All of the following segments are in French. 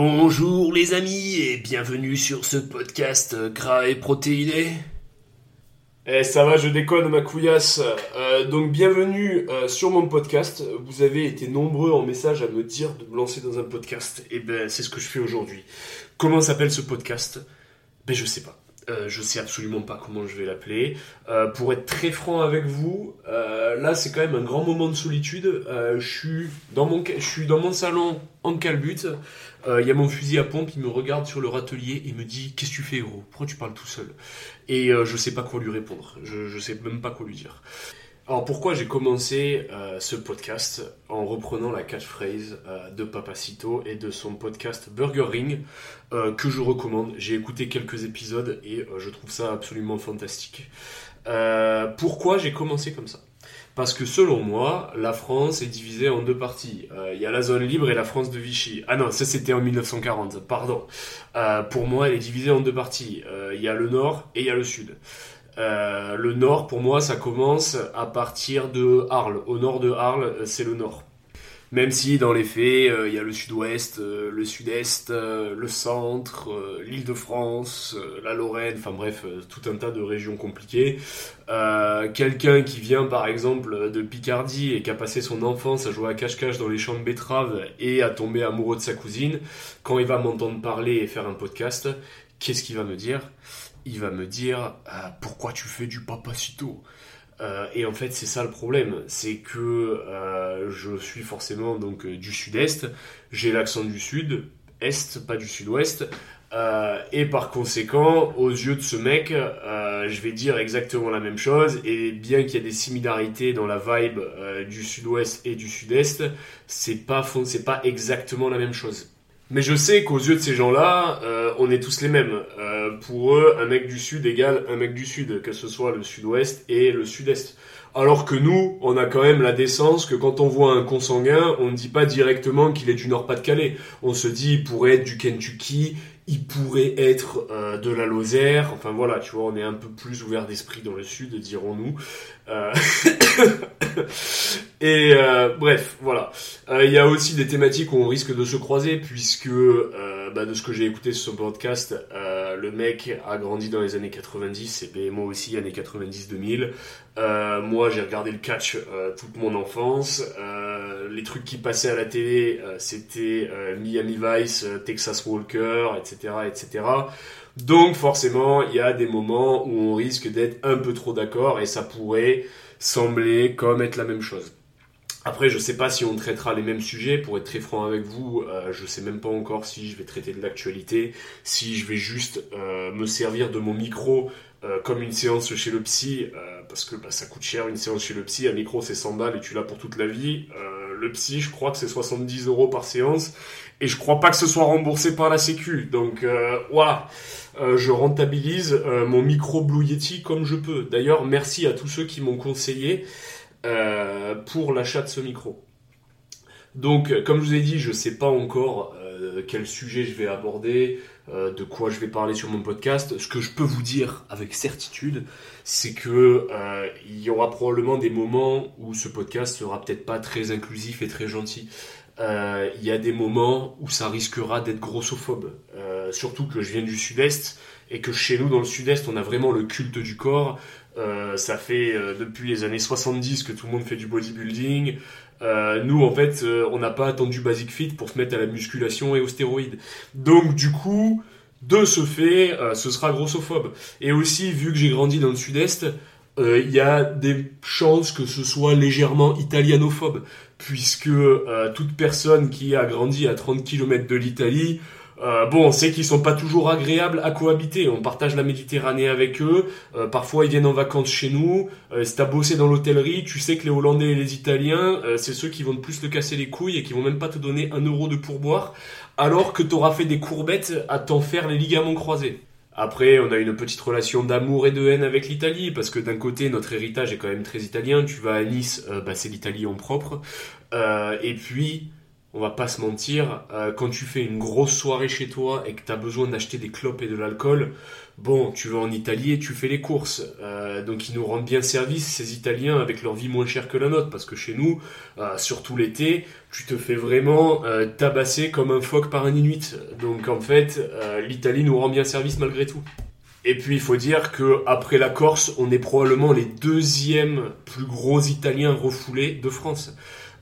Bonjour les amis et bienvenue sur ce podcast gras et protéiné. Eh ça va, je déconne ma couillasse. Euh, donc bienvenue euh, sur mon podcast. Vous avez été nombreux en message à me dire de me lancer dans un podcast. Et ben c'est ce que je fais aujourd'hui. Comment s'appelle ce podcast? Ben je sais pas. Euh, je sais absolument pas comment je vais l'appeler. Euh, pour être très franc avec vous, euh, là c'est quand même un grand moment de solitude. je suis dans mon, salon en calbute. Il y a mon fusil à pompe, il me regarde sur le râtelier et me dit qu'est-ce que tu fais héros Pourquoi tu parles tout seul? Et je sais pas quoi lui répondre. Je, je sais même pas quoi lui dire. Alors pourquoi j'ai commencé euh, ce podcast en reprenant la catchphrase euh, de Papacito et de son podcast Burger Ring euh, que je recommande. J'ai écouté quelques épisodes et je trouve ça absolument fantastique. pourquoi j'ai commencé comme ça? Parce que selon moi, la France est divisée en deux parties. Il y a la zone libre et la France de Vichy. Ah non, ça c'était en 1940, pardon. pour moi, elle est divisée en deux parties. Il y a le nord et il y a le sud. Euh, le nord, pour moi, ça commence à partir de Arles. Au nord de Arles, euh, c'est le nord. Même si dans les faits, euh, il y a le sud-ouest, le sud-est, le centre, l'île de France, la Lorraine, enfin bref, tout un tas de régions compliquées. Quelqu'un qui vient par exemple de Picardie et qui a passé son enfance à jouer à cache-cache dans les champs de betteraves et à tomber amoureux de sa cousine, quand il va m'entendre parler et faire un podcast, qu'est-ce qu'il va me dire? Il va me dire euh, pourquoi tu fais du papacito euh, et en fait c'est ça le problème. C'est que euh, je suis forcément donc du sud-est. J'ai l'accent du sud est pas du sud-ouest. Et par conséquent aux yeux de ce mec je vais dire exactement la même chose. Et bien qu'il y ait des similarités dans la vibe du sud-ouest et du sud-est c'est pas c'est pas exactement la même chose mais je sais qu'aux yeux de ces gens-là, euh, on est tous les mêmes. Euh, pour eux, un mec du sud égale un mec du sud, que ce soit le sud-ouest et le sud-est. Alors que nous, on a quand même la décence que quand on voit un consanguin, on ne dit pas directement qu'il est du Nord-Pas-de-Calais. On se dit, il pourrait être du Kentucky, il pourrait être euh, de la Lozère. Enfin voilà, tu vois, on est un peu plus ouvert d'esprit dans le sud, dirons-nous. Euh... Et euh, bref, voilà. Il y a aussi des thématiques où on risque de se croiser, puisque bah, de ce que j'ai écouté sur ce podcast, le mec a grandi dans les années 90, et moi aussi, années 90-2000. moi, j'ai regardé le catch toute mon enfance. les trucs qui passaient à la télé, c'était Miami Vice, Texas Walker, etc etc., Donc forcément, il y a des moments où on risque d'être un peu trop d'accord et ça pourrait sembler comme être la même chose. Après, je sais pas si on traitera les mêmes sujets. Pour être très franc avec vous, euh, je sais même pas encore si je vais traiter de l'actualité, si je vais juste euh, me servir de mon micro euh, comme une séance chez le psy, parce que bah, ça coûte cher une séance chez le psy. Un micro, c'est 100 balles et tu l'as pour toute la vie. le psy, je crois que c'est 70 euros par séance. Et je crois pas que ce soit remboursé par la Sécu. Donc euh, euh, je rentabilise euh, mon micro Blue Yeti comme je peux. D'ailleurs, merci à tous ceux qui m'ont conseillé pour l'achat de ce micro. Donc, comme je vous ai dit, je sais pas encore quel sujet je vais aborder, de quoi je vais parler sur mon podcast. Ce que je peux vous dire avec certitude, c'est que il y aura probablement des moments où ce podcast sera peut-être pas très inclusif et très gentil. Euh, il y a des moments où ça risquera d'être grossophobe. Euh, surtout que je viens du sud-est et que chez nous, dans le sud-est, on a vraiment le culte du corps. Euh, ça fait depuis les années 70 que tout le monde fait du bodybuilding. nous, en fait, on n'a pas attendu Basic Fit pour se mettre à la musculation et aux stéroïdes. Donc, du coup, de ce fait, ce sera grossophobe. Et aussi, vu que j'ai grandi dans le sud-est, il y a des chances que ce soit légèrement italianophobe puisque euh, toute personne qui a grandi à 30 km de l'Italie, euh, bon, on sait qu'ils sont pas toujours agréables à cohabiter. On partage la Méditerranée avec eux. Euh, parfois, ils viennent en vacances chez nous. Euh, si t'as bossé dans l'hôtellerie, tu sais que les Hollandais et les Italiens, c'est ceux qui vont de plus te casser les couilles et qui vont même pas te donner un euro de pourboire, alors que t'auras fait des courbettes à t'en faire les ligaments croisés. Après, on a une petite relation d'amour et de haine avec l'Italie, parce que d'un côté, notre héritage est quand même très italien. Tu vas à Nice, euh, bah, c'est l'Italie en propre. Euh, et puis, on va pas se mentir, euh, quand tu fais une grosse soirée chez toi et que tu as besoin d'acheter des clopes et de l'alcool, bon, tu vas en Italie et tu fais les courses. Euh, donc ils nous rendent bien service, ces Italiens, avec leur vie moins chère que la nôtre, parce que chez nous, euh, surtout l'été, tu te fais vraiment tabasser comme un phoque par un Inuit. Donc en fait, l'Italie nous rend bien service malgré tout. Et puis il faut dire que après la Corse, on est probablement les deuxièmes plus gros Italiens refoulés de France.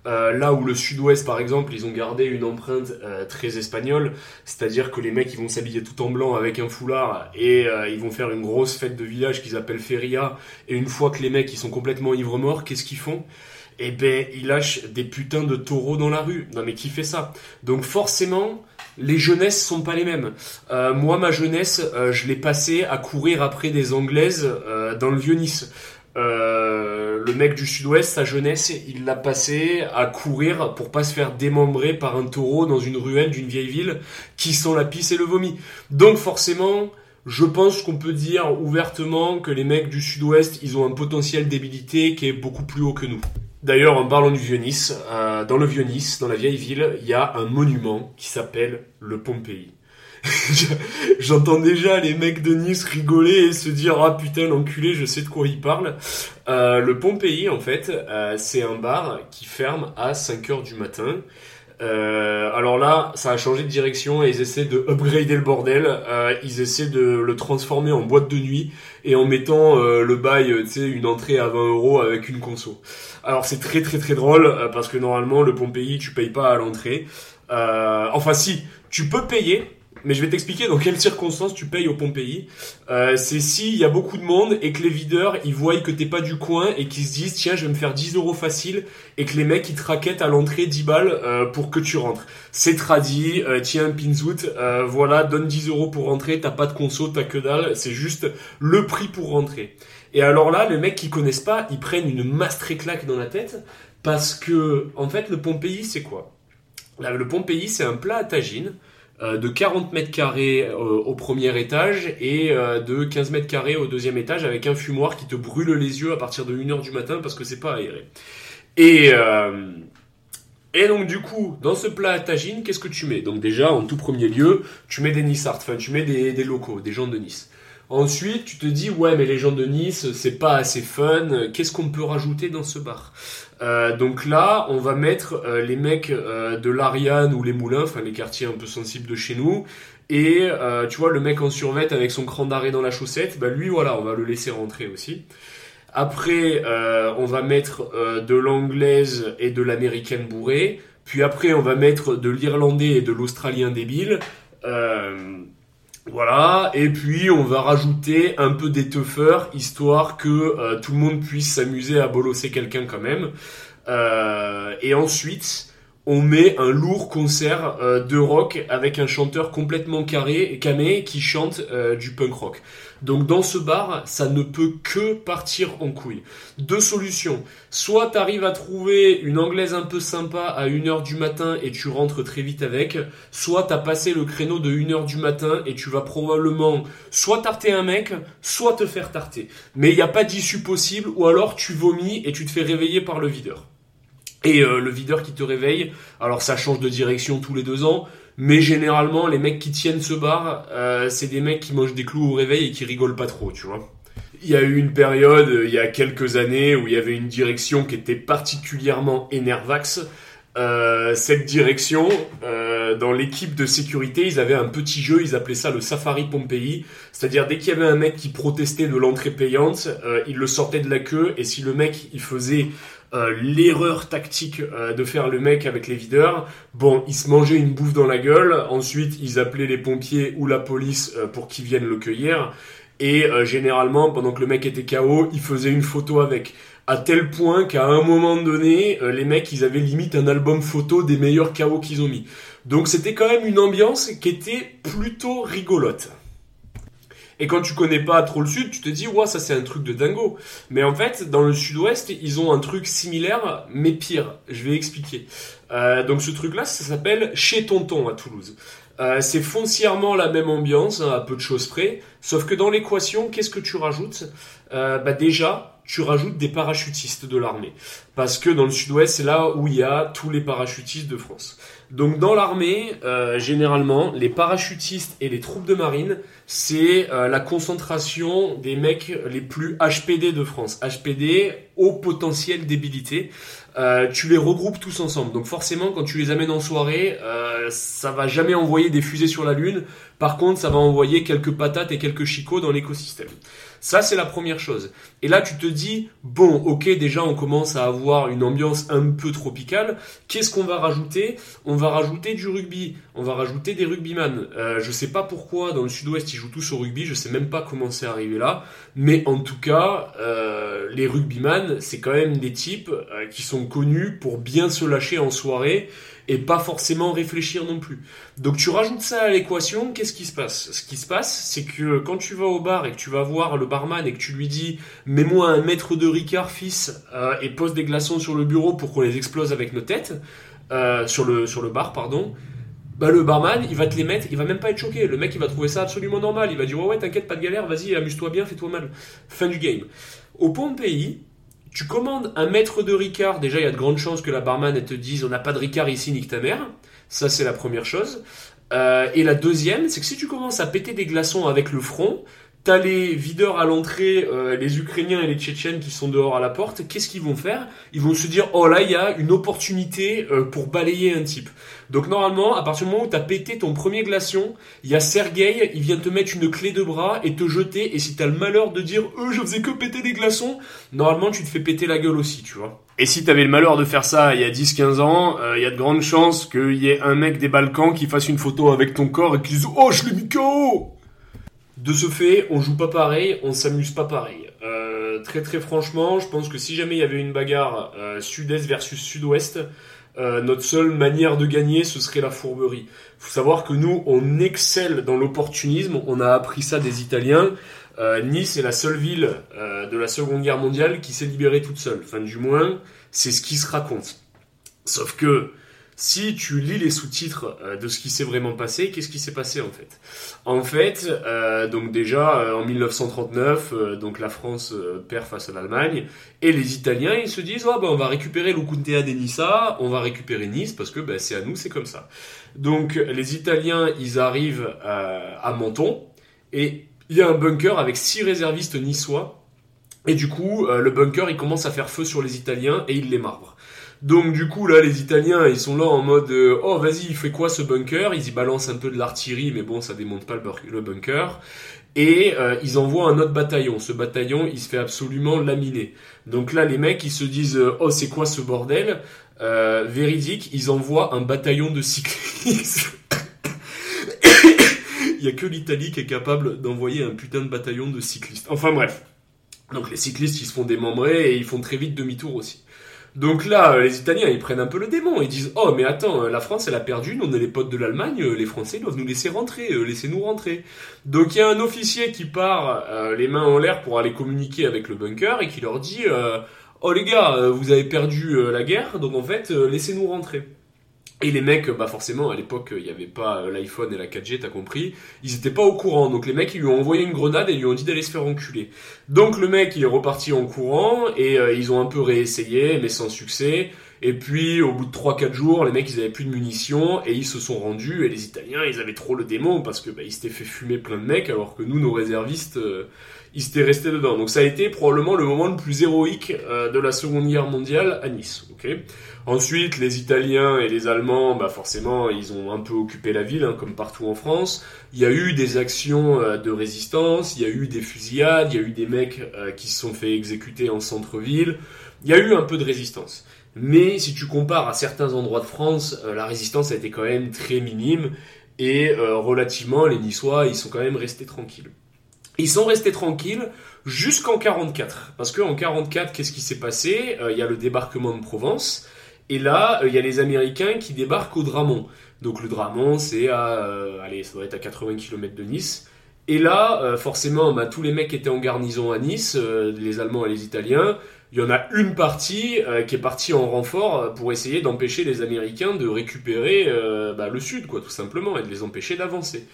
Euh, là où le sud-ouest, par exemple, ils ont gardé une empreinte euh, très espagnole, c'est-à-dire que les mecs ils vont s'habiller tout en blanc avec un foulard et euh, ils vont faire une grosse fête de village qu'ils appellent feria. Et une fois que les mecs ils sont complètement ivres morts, qu'est-ce qu'ils font? Eh ben, ils lâchent des putains de taureaux dans la rue. Non mais qui fait ça? Donc forcément, les jeunesses sont pas les mêmes. moi, ma jeunesse, je l'ai passée à courir après des Anglaises dans le vieux Nice. Euh, le mec du sud-ouest, sa jeunesse, il l'a passé à courir pour pas se faire démembrer par un taureau dans une ruelle d'une vieille ville qui sent la pisse et le vomi. Donc forcément, je pense qu'on peut dire ouvertement que les mecs du sud-ouest, ils ont un potentiel d'habilité qui est beaucoup plus haut que nous. D'ailleurs, en parlant du Vieux-Nice, euh, dans le Vieux-Nice, dans la vieille ville, il y a un monument qui s'appelle le Pompéi. J'entends déjà les mecs de Nice rigoler et se dire ah putain l'enculé je sais de quoi il parle. Euh, le Pompéi en fait euh, c'est un bar qui ferme à 5h du matin. Euh, alors là, ça a changé de direction et ils essaient de upgrader le bordel. ils essaient de le transformer en boîte de nuit et en mettant le bail, tu sais, une entrée à 20 euros avec une conso. Alors c'est très très très drôle parce que normalement le Pompéi tu payes pas à l'entrée. enfin si, tu peux payer, mais je vais t'expliquer dans quelles circonstances tu payes au Pompéi. Euh, c'est s'il y a beaucoup de monde et que les videurs, ils voient que t'es pas du coin et qu'ils se disent, tiens, je vais me faire 10 euros facile et que les mecs, ils te raquettent à l'entrée 10 balles euh, pour que tu rentres. C'est tradit, euh, tiens, pinzout, euh, voilà, donne 10 euros pour rentrer, t'as pas de conso, t'as que dalle, c'est juste le prix pour rentrer. Et alors là, les mecs qui connaissent pas, ils prennent une masse claque dans la tête parce que, en fait, le Pompéi, c'est quoi? Le Pompéi, c'est un plat à tagine euh, de 40 mètres carrés euh, au premier étage et euh, de 15 mètres carrés au deuxième étage avec un fumoir qui te brûle les yeux à partir de 1h du matin parce que c'est pas aéré. Et, et donc du coup, dans ce plat à tagine, qu'est-ce que tu mets? Donc déjà, en tout premier lieu, tu mets des Nissards, enfin tu mets des, des locaux, des gens de Nice. Ensuite, tu te dis, ouais, mais les gens de Nice, c'est pas assez fun, qu'est-ce qu'on peut rajouter dans ce bar? Euh, donc là, on va mettre euh, les mecs euh, de l'Ariane ou les Moulins, enfin les quartiers un peu sensibles de chez nous. Et tu vois, le mec en survette avec son cran d'arrêt dans la chaussette, bah lui, voilà, on va le laisser rentrer aussi. Après, on va mettre de l'anglaise et de l'américaine bourrée. Puis après, on va mettre de l'irlandais et de l'australien débile. Voilà, et puis on va rajouter un peu d'étoffeur, histoire que euh, tout le monde puisse s'amuser à bolosser quelqu'un quand même. Euh, et ensuite, on met un lourd concert euh, de rock avec un chanteur complètement carré, camé qui chante du punk rock. Donc dans ce bar, ça ne peut que partir en couille. Deux solutions. Soit tu arrives à trouver une anglaise un peu sympa à 1h du matin et tu rentres très vite avec, soit tu as passé le créneau de 1h du matin et tu vas probablement soit tarter un mec, soit te faire tarter. Mais il a pas d'issue possible ou alors tu vomis et tu te fais réveiller par le videur. Et euh, le videur qui te réveille, alors ça change de direction tous les deux ans, mais généralement, les mecs qui tiennent ce bar, euh, c'est des mecs qui mangent des clous au réveil et qui rigolent pas trop, tu vois. Il y a eu une période, il y a quelques années, où il y avait une direction qui était particulièrement énervax. Euh, cette direction, euh, dans l'équipe de sécurité, ils avaient un petit jeu, ils appelaient ça le Safari Pompéi. C'est-à-dire dès qu'il y avait un mec qui protestait de l'entrée payante, euh, il le sortait de la queue et si le mec il faisait euh, l'erreur tactique euh, de faire le mec avec les videurs. Bon, ils se mangeaient une bouffe dans la gueule. Ensuite, ils appelaient les pompiers ou la police euh, pour qu'ils viennent le cueillir. Et généralement, pendant que le mec était KO, ils faisaient une photo avec. À tel point qu'à un moment donné, les mecs, ils avaient limite un album photo des meilleurs KO qu'ils ont mis. Donc c'était quand même une ambiance qui était plutôt rigolote. Et quand tu connais pas trop le sud, tu te dis, ouais, ça c'est un truc de dingo. Mais en fait, dans le sud-ouest, ils ont un truc similaire, mais pire. Je vais expliquer. Euh, donc ce truc-là, ça s'appelle Chez Tonton à Toulouse. Euh, c'est foncièrement la même ambiance, hein, à peu de choses près. Sauf que dans l'équation, qu'est-ce que tu rajoutes? Euh, Bah déjà, tu rajoutes des parachutistes de l'armée. Parce que dans le sud-ouest, c'est là où il y a tous les parachutistes de France. Donc dans l'armée, euh, généralement, les parachutistes et les troupes de marine, c'est euh, la concentration des mecs les plus HPD de France. HPD, au potentiel débilité. Euh, tu les regroupes tous ensemble. Donc forcément, quand tu les amènes en soirée, ça va jamais envoyer des fusées sur la Lune. Par contre, ça va envoyer quelques patates et quelques chicots dans l'écosystème. Ça, c'est la première chose. Et là, tu te dis, bon, ok, déjà, on commence à avoir une ambiance un peu tropicale. Qu'est-ce qu'on va rajouter? On va rajouter du rugby. On va rajouter des rugbyman. Euh, je sais pas pourquoi, dans le sud-ouest, ils jouent tous au rugby. Je sais même pas comment c'est arrivé là. Mais en tout cas, euh, les rugbyman, c'est quand même des types euh, qui sont connus pour bien se lâcher en soirée et pas forcément réfléchir non plus. Donc tu rajoutes ça à l'équation, qu'est-ce qui se passe? Ce qui se passe, c'est que quand tu vas au bar et que tu vas voir le barman et que tu lui dis mets-moi un mètre de Ricard fils euh, et pose des glaçons sur le bureau pour qu'on les explose avec nos têtes euh, sur le sur le bar pardon. Bah le barman, il va te les mettre, il va même pas être choqué. Le mec, il va trouver ça absolument normal. Il va dire ouais ouais, t'inquiète, pas de galère, vas-y, amuse-toi bien, fais-toi mal. Fin du game. Au Pompéi, tu commandes un mètre de Ricard, déjà il y a de grandes chances que la barman te dise on n'a pas de Ricard ici, nique ta mère. Ça c'est la première chose. Euh, et la deuxième, c'est que si tu commences à péter des glaçons avec le front, t'as les videurs à l'entrée, euh, les Ukrainiens et les Tchétchènes qui sont dehors à la porte, qu'est-ce qu'ils vont faire? Ils vont se dire oh là il y a une opportunité euh, pour balayer un type. Donc normalement, à partir du moment où t'as pété ton premier glaçon, il y a Sergei, il vient te mettre une clé de bras et te jeter. Et si t'as le malheur de dire euh je faisais que péter des glaçons, normalement tu te fais péter la gueule aussi, tu vois. Et si t'avais le malheur de faire ça il y a 10-15 ans, euh, il y a de grandes chances qu'il y ait un mec des Balkans qui fasse une photo avec ton corps et qui dise oh je l'ai mis KO de ce fait, on joue pas pareil, on s'amuse pas pareil. Euh, très très franchement, je pense que si jamais il y avait une bagarre euh, sud-est versus sud-ouest, euh, notre seule manière de gagner, ce serait la fourberie. Faut savoir que nous, on excelle dans l'opportunisme. On a appris ça des Italiens. Euh, nice est la seule ville de la Seconde Guerre mondiale qui s'est libérée toute seule. Enfin, du moins, c'est ce qui se raconte. Sauf que si tu lis les sous-titres euh, de ce qui s'est vraiment passé, qu'est-ce qui s'est passé en fait? En fait, euh, donc déjà euh, en 1939, euh, donc la France euh, perd face à l'Allemagne et les Italiens ils se disent oh, ben, on va récupérer l'Okuntea de Nissa, on va récupérer Nice parce que ben, c'est à nous, c'est comme ça. Donc les Italiens ils arrivent euh, à Menton et il y a un bunker avec six réservistes niçois et du coup le bunker il commence à faire feu sur les Italiens et il les marbre. Donc du coup là les Italiens ils sont là en mode euh, oh vas-y il fait quoi ce bunker? Ils y balancent un peu de l'artillerie mais bon ça démonte pas le, bunker et euh, ils envoient un autre bataillon. Ce bataillon il se fait absolument laminer. Donc là les mecs ils se disent euh, oh c'est quoi ce bordel? Véridique ils envoient un bataillon de cyclistes. il y a que l'Italie qui est capable d'envoyer un putain de bataillon de cyclistes. Enfin bref. Donc les cyclistes ils se font démembrer et ils font très vite demi-tour aussi. Donc là, euh, les Italiens, ils prennent un peu le démon. Ils disent Oh, mais attends, euh, la France, elle a perdu. Nous, on est les potes de l'Allemagne. euh, Les Français doivent nous laisser rentrer. Laissez-nous rentrer. Donc il y a un officier qui part les mains en l'air pour aller communiquer avec le bunker et qui leur dit euh, Oh les gars, vous avez perdu la guerre, donc en fait, laissez-nous rentrer. Et les mecs, bah forcément, à l'époque, il n'y avait pas euh, l'iPhone et la 4G, t'as compris. Ils étaient pas au courant. Donc les mecs, ils lui ont envoyé une grenade et lui ont dit d'aller se faire enculer. Donc le mec, il est reparti en courant et euh, ils ont un peu réessayé, mais sans succès. Et puis, au bout de 3-4 jours, les mecs, ils avaient plus de munitions et ils se sont rendus. Et les Italiens, ils avaient trop le démon parce que bah, ils s'étaient fait fumer plein de mecs, alors que nous, nos réservistes, euh, ils s'étaient restés dedans. Donc ça a été probablement le moment le plus héroïque euh, de la Seconde Guerre mondiale à Nice. ok? Ensuite, les Italiens et les Allemands, bah forcément, ils ont un peu occupé la ville, hein, comme partout en France. Il y a eu des actions euh, de résistance, il y a eu des fusillades, il y a eu des mecs euh, qui se sont fait exécuter en centre-ville. Il y a eu un peu de résistance. Mais si tu compares à certains endroits de France, euh, la résistance a été quand même très minime et euh, relativement, les Niçois, ils sont quand même restés tranquilles. Ils sont restés tranquilles jusqu'en 44. Parce qu'en 44, qu'est-ce qui s'est passé? Euh, Il y a le débarquement de Provence. Et là, il y a les Américains qui débarquent au Dramont. Donc le Dramont, c'est à, allez, ça doit être à 80 km de Nice. Et là, forcément, bah, tous les mecs étaient en garnison à Nice, les Allemands et les Italiens. Il y en a une partie euh, qui est partie en renfort euh, pour essayer d'empêcher les Américains de récupérer euh, bah, le sud, quoi, tout simplement, et de les empêcher d'avancer.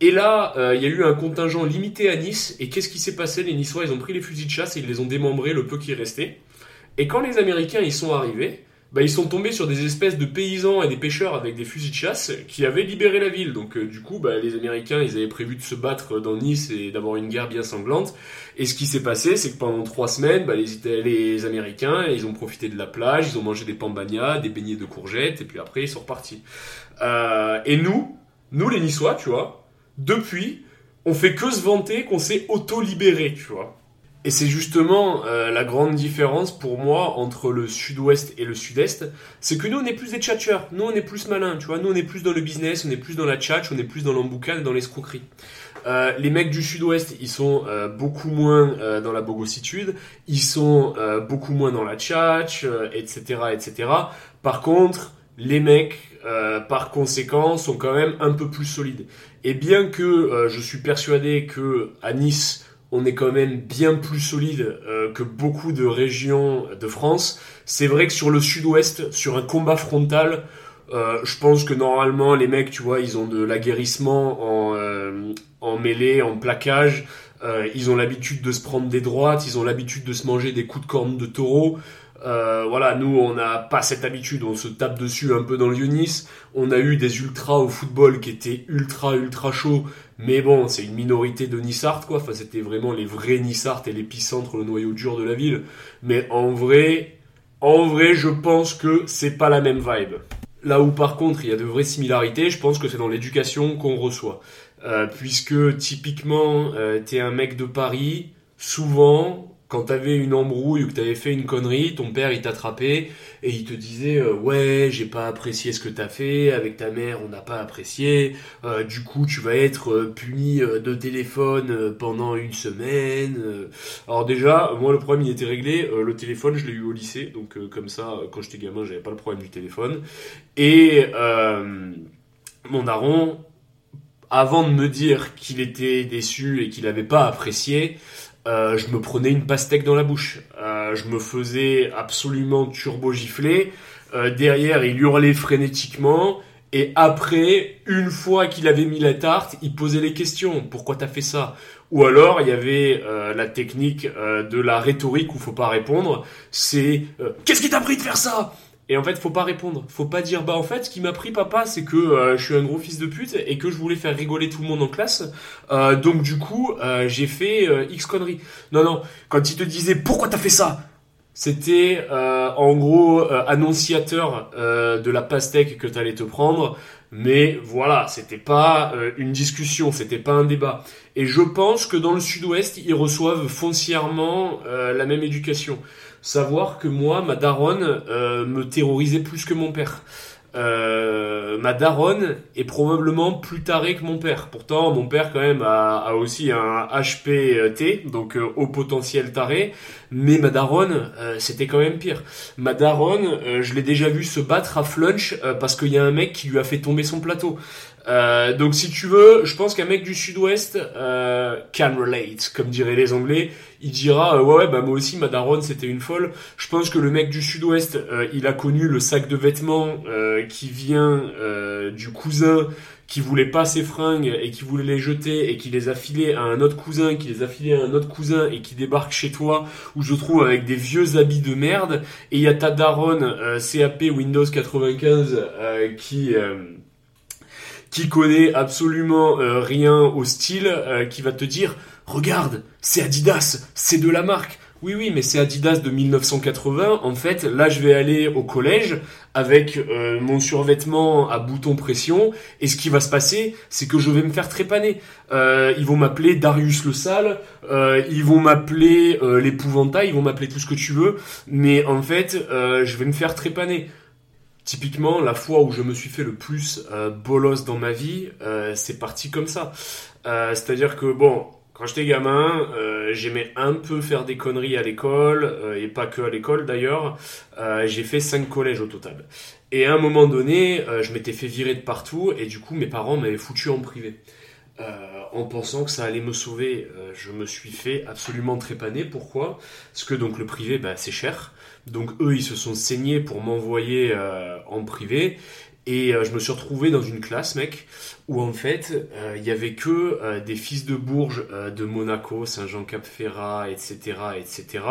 Et là, il y a eu un contingent limité à Nice. Et qu'est-ce qui s'est passé? Les Niçois, ils ont pris les fusils de chasse et ils les ont démembrés le peu qui restait. Et quand les Américains y sont arrivés, bah, ils sont tombés sur des espèces de paysans et des pêcheurs avec des fusils de chasse qui avaient libéré la ville. Donc euh, du coup, bah, les Américains, ils avaient prévu de se battre dans Nice et d'avoir une guerre bien sanglante. Et ce qui s'est passé, c'est que pendant trois semaines, bah, les, les Américains, ils ont profité de la plage, ils ont mangé des pambagnas, des beignets de courgettes, et puis après, ils sont repartis. Euh, et nous, nous les Niçois, tu vois, depuis, on fait que se vanter qu'on s'est auto-libéré, tu vois. Et c'est justement euh, la grande différence pour moi entre le sud-ouest et le sud-est, c'est que nous on est plus des tchatcheurs, nous on est plus malins, tu vois, nous on est plus dans le business, on est plus dans la tchatch, on est plus dans l'emboucane, dans l'escroquerie. Euh, les mecs du sud-ouest, ils sont euh, beaucoup moins euh, dans la bogossitude, ils sont euh, beaucoup moins dans la tchatch, etc., etc. Par contre, les mecs, par conséquent, sont quand même un peu plus solides. Et bien que je suis persuadé que à Nice, on est quand même bien plus solide euh, que beaucoup de régions de France. C'est vrai que sur le sud-ouest, sur un combat frontal, euh, je pense que normalement les mecs, tu vois, ils ont de l'aguerrissement en, euh, en mêlée, en plaquage. ils ont l'habitude de se prendre des droites, ils ont l'habitude de se manger des coups de corne de taureau. Euh, voilà, nous on n'a pas cette habitude, on se tape dessus un peu dans le. On a eu des ultras au football qui étaient ultra ultra chauds, mais bon, c'est une minorité de Nissart quoi. Enfin, c'était vraiment les vrais Nissart et l'épicentre, le noyau dur de la ville. Mais en vrai, en vrai, je pense que c'est pas la même vibe. Là où par contre il y a de vraies similarités, je pense que c'est dans l'éducation qu'on reçoit. Euh, puisque typiquement, euh, t'es un mec de Paris, souvent, quand t'avais une embrouille ou que t'avais fait une connerie, ton père il t'attrapait et il te disait euh, ouais j'ai pas apprécié ce que t'as fait avec ta mère on n'a pas apprécié. Euh, du coup tu vas être euh, puni de téléphone pendant une semaine alors déjà moi le problème il était réglé. Le téléphone je l'ai eu au lycée. Donc comme ça quand j'étais gamin j'avais pas le problème du téléphone. Et mon daron avant de me dire qu'il était déçu et qu'il avait pas apprécié euh, je me prenais une pastèque dans la bouche. Euh, je me faisais absolument turbo gifler. Euh, derrière, il hurlait frénétiquement. Et après, une fois qu'il avait mis la tarte, il posait les questions. Pourquoi t'as fait ça? Ou alors, il y avait la technique de la rhétorique où faut pas répondre. C'est qu'est-ce qui t'a pris de faire ça? Et en fait, faut pas répondre. Faut pas dire bah en fait, ce qui m'a pris papa, c'est que euh, je suis un gros fils de pute et que je voulais faire rigoler tout le monde en classe. Euh, donc du coup, euh, j'ai fait X conneries. Non non, quand il te disait pourquoi t'as fait ça, c'était en gros annonciateur de la pastèque que t'allais te prendre. Mais voilà, c'était pas une discussion, c'était pas un débat. Et je pense que dans le Sud-Ouest, ils reçoivent foncièrement la même éducation savoir que moi, ma daronne euh, me terrorisait plus que mon père. Euh, ma daronne est probablement plus tarée que mon père. Pourtant, mon père quand même a, aussi un HPT, donc euh, au potentiel taré. Mais ma daronne, c'était quand même pire. Ma daronne, je l'ai déjà vu se battre à flunch parce qu'il y a un mec qui lui a fait tomber son plateau. Euh, donc si tu veux, je pense qu'un mec du sud-ouest euh, can relate, comme diraient les Anglais. Il dira euh, ouais ouais bah moi aussi ma daronne c'était une folle. Je pense que le mec du sud-ouest, euh, il a connu le sac de vêtements qui vient du cousin qui voulait pas ses fringues et qui voulait les jeter et qui les a filés à un autre cousin, qui les a filés à un autre cousin et qui débarque chez toi où je trouve avec des vieux habits de merde et il y a ta daronne CAP Windows 95 qui qui connaît absolument euh, rien au style, euh, qui va te dire regarde, c'est Adidas, c'est de la marque. Oui, oui, mais c'est Adidas de 1980. En fait, là, je vais aller au collège avec euh, mon survêtement à bouton pression. Et ce qui va se passer, c'est que je vais me faire trépaner. ils vont m'appeler Darius le Sale. ils vont m'appeler l'épouvantail. Ils vont m'appeler tout ce que tu veux. Mais en fait, je vais me faire trépaner. Typiquement, la fois où je me suis fait le plus euh, bolos dans ma vie, euh, c'est parti comme ça. Euh, c'est-à-dire que, bon, quand j'étais gamin, j'aimais un peu faire des conneries à l'école, et pas que à l'école d'ailleurs. j'ai fait cinq collèges au total. Et à un moment donné, je m'étais fait virer de partout, et du coup, mes parents m'avaient foutu en privé. en pensant que ça allait me sauver, je me suis fait absolument trépaner. Pourquoi? Parce que donc le privé, bah, c'est cher. Donc eux, ils se sont saignés pour m'envoyer euh, en privé. Et euh, je me suis retrouvé dans une classe, mec, où en fait, euh, il y avait que des fils de Bourges de Monaco, Saint-Jean-Cap-Ferrat, etc., etc.,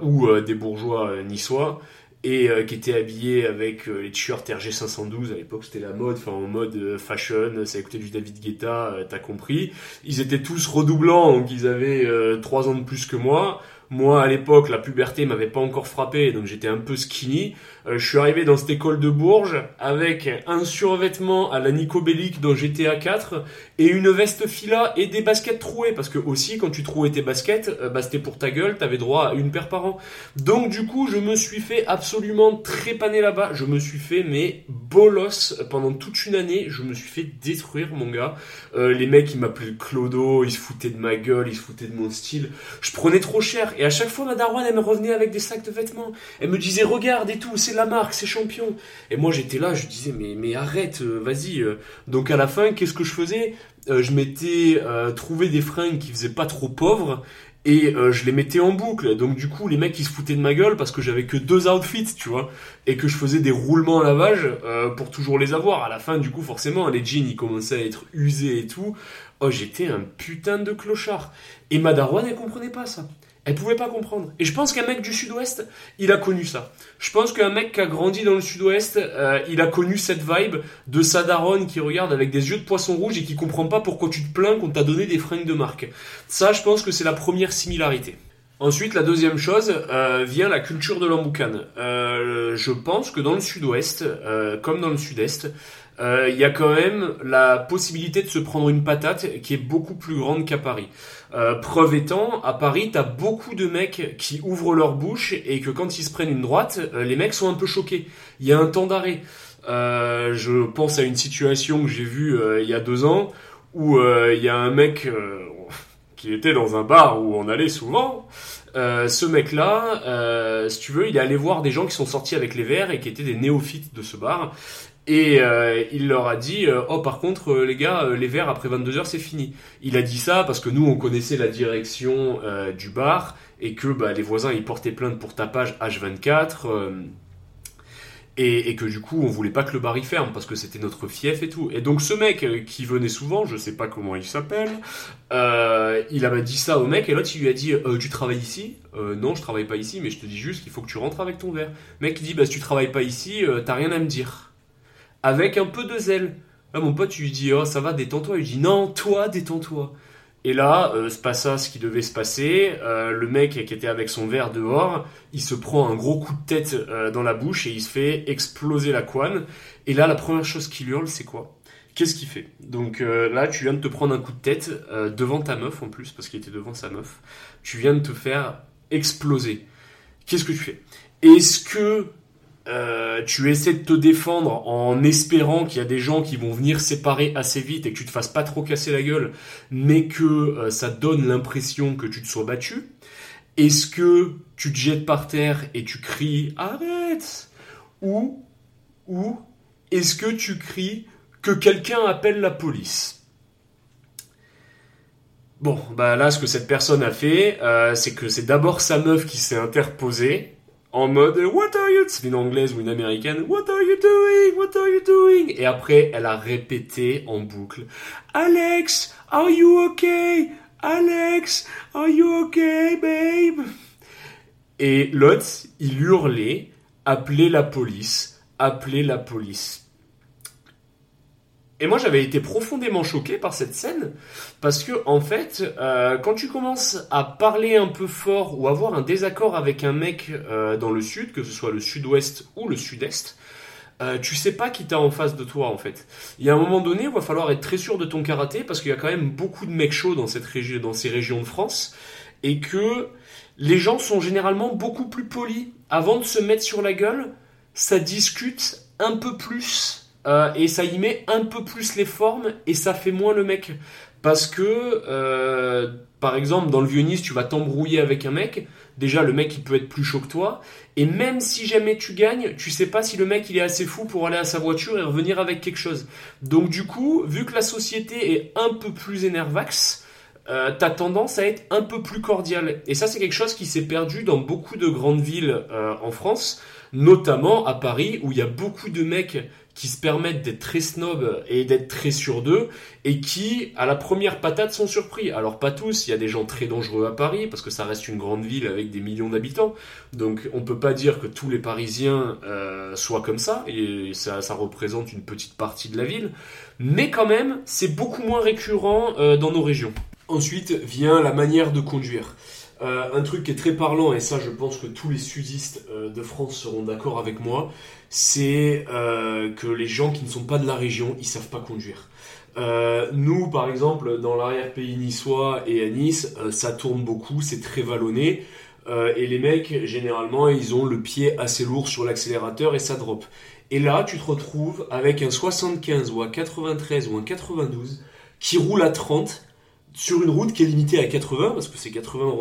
ou des bourgeois niçois. et qui étaient habillés avec les t-shirts RG512 à l'époque c'était la mode enfin en mode fashion ça écoutait du David Guetta t'as compris ils étaient tous redoublants donc ils avaient trois ans de plus que moi moi, à l'époque, la puberté m'avait pas encore frappé, donc j'étais un peu skinny. Euh, je suis arrivé dans cette école de Bourges avec un survêtement à la Nico Bellic dans GTA 4 et une veste fila et des baskets trouées, parce que aussi, quand tu trouais tes baskets, euh, bah, c'était pour ta gueule, t'avais droit à une paire par an. Donc du coup, je me suis fait absolument trépaner là-bas. Je me suis fait, mais bolos pendant toute une année. Je me suis fait détruire, mon gars. Euh, les mecs, ils m'appelaient Clodo, ils se foutaient de ma gueule, ils se foutaient de mon style. Je prenais trop cher. Et à chaque fois, ma daronne, elle me revenait avec des sacs de vêtements. Elle me disait, regarde et tout, c'est la marque, c'est champion. Et moi, j'étais là, je disais, mais, arrête, euh, vas-y. Euh. Donc à la fin, qu'est-ce que je faisais? Euh, Je m'étais trouvé des fringues qui faisaient pas trop pauvres et je les mettais en boucle. Donc du coup, les mecs ils se foutaient de ma gueule parce que j'avais que deux outfits, tu vois, et que je faisais des roulements à lavage pour toujours les avoir. À la fin, du coup, forcément, les jeans ils commençaient à être usés et tout. Oh, j'étais un putain de clochard. Et ma elle comprenait pas ça. Elle pouvait pas comprendre. Et je pense qu'un mec du sud-ouest, il a connu ça. Je pense qu'un mec qui a grandi dans le sud-ouest, euh, il a connu cette vibe de sa qui regarde avec des yeux de poisson rouge et qui comprend pas pourquoi tu te plains qu'on t'a donné des fringues de marque. Ça, je pense que c'est la première similarité. Ensuite, la deuxième chose euh, vient la culture de l'emboucane. Euh, je pense que dans le sud-ouest, euh, comme dans le sud-est, euh, il y a quand même la possibilité de se prendre une patate qui est beaucoup plus grande qu'à Paris. Euh, preuve étant, à Paris, t'as beaucoup de mecs qui ouvrent leur bouche et que quand ils se prennent une droite, euh, les mecs sont un peu choqués. Il y a un temps d'arrêt. je pense à une situation que j'ai vue il y a deux ans où il y a un mec qui était dans un bar où on allait souvent. ce mec-là, si tu veux, il est allé voir des gens qui sont sortis avec les verres et qui étaient des néophytes de ce bar. Et euh, il leur a dit euh, oh par contre euh, les gars les verres après 22 heures c'est fini. Il a dit ça parce que nous on connaissait la direction du bar et que bah, les voisins ils portaient plainte pour tapage H24 et, et, que du coup on voulait pas que le bar y ferme parce que c'était notre fief et tout. Et donc ce mec qui venait souvent, je sais pas comment il s'appelle, il avait dit ça au mec et l'autre il lui a dit tu travailles ici? Non je travaille pas ici mais je te dis juste qu'il faut que tu rentres avec ton verre. Le mec il dit bah si tu travailles pas ici t'as rien à me dire avec un peu de zèle. Là, mon pote, tu lui dis, oh, ça va, détends-toi. Il dit, non, toi, détends-toi. Et là, euh, se passa ce qui devait se passer. Euh, le mec qui était avec son verre dehors, il se prend un gros coup de tête euh, dans la bouche et il se fait exploser la couenne. Et là, la première chose qu'il hurle, c'est quoi? Qu'est-ce qu'il fait? Donc là, tu viens de te prendre un coup de tête devant ta meuf en plus, parce qu'il était devant sa meuf. Tu viens de te faire exploser. Qu'est-ce que tu fais? Est-ce que euh, tu essaies de te défendre en espérant qu'il y a des gens qui vont venir séparer assez vite et que tu te fasses pas trop casser la gueule, mais que euh, ça donne l'impression que tu te sois battu. Est-ce que tu te jettes par terre et tu cries arrête! Ou, ou est-ce que tu cries que quelqu'un appelle la police? Bon, bah là, ce que cette personne a fait, euh, c'est que c'est d'abord sa meuf qui s'est interposée en mode What are you C'est une anglaise ou une américaine What are you doing? What are you doing? Et après, elle a répété en boucle Alex, are you okay? Alex, are you okay, babe? Et l'autre, il hurlait Appelez la police, appelez la police. Et moi, j'avais été profondément choqué par cette scène parce que, en fait, euh, quand tu commences à parler un peu fort ou avoir un désaccord avec un mec euh, dans le sud, que ce soit le sud-ouest ou le sud-est, euh, tu sais pas qui t'as en face de toi, en fait. Il y a un moment donné, il va falloir être très sûr de ton karaté parce qu'il y a quand même beaucoup de mecs chauds dans cette région, dans ces régions de France, et que les gens sont généralement beaucoup plus polis. Avant de se mettre sur la gueule, ça discute un peu plus euh, et ça y met un peu plus les formes et ça fait moins le mec. Parce que, euh, par exemple, dans le vieux tu vas t'embrouiller avec un mec. Déjà, le mec, il peut être plus chaud que toi. Et même si jamais tu gagnes, tu sais pas si le mec, il est assez fou pour aller à sa voiture et revenir avec quelque chose. Donc, du coup, vu que la société est un peu plus énervax, euh, t'as tendance à être un peu plus cordial. Et ça, c'est quelque chose qui s'est perdu dans beaucoup de grandes villes euh, en France, notamment à Paris, où il y a beaucoup de mecs qui se permettent d'être très snob et d'être très sûrs d'eux, et qui, à la première patate, sont surpris. Alors pas tous, il y a des gens très dangereux à Paris, parce que ça reste une grande ville avec des millions d'habitants, donc on peut pas dire que tous les Parisiens euh, soient comme ça, et ça, ça, représente une petite partie de la ville, mais quand même, c'est beaucoup moins récurrent euh, dans nos régions. Ensuite vient la manière de conduire. Euh, un truc qui est très parlant, et ça je pense que tous les sudistes euh, de France seront d'accord avec moi, c'est euh, que les gens qui ne sont pas de la région, ils savent pas conduire. Nous, par exemple, dans l'arrière-pays niçois et à Nice, ça tourne beaucoup, c'est très vallonné, et les mecs, généralement, ils ont le pied assez lourd sur l'accélérateur et ça drop. Et là, tu te retrouves avec un 75 ou un 93 ou un 92 qui roule à 30 sur une route qui est limitée à 80, parce que c'est 80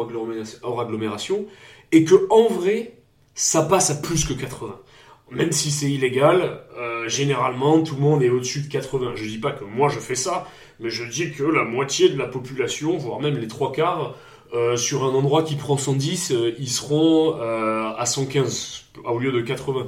hors agglomération, et que en vrai, ça passe à plus que 80. Même si c'est illégal, euh, généralement tout le monde est au-dessus de 80. Je dis pas que moi je fais ça, mais je dis que la moitié de la population, voire même les trois quarts, euh, sur un endroit qui prend 110, euh, ils seront à 115 au lieu de 80.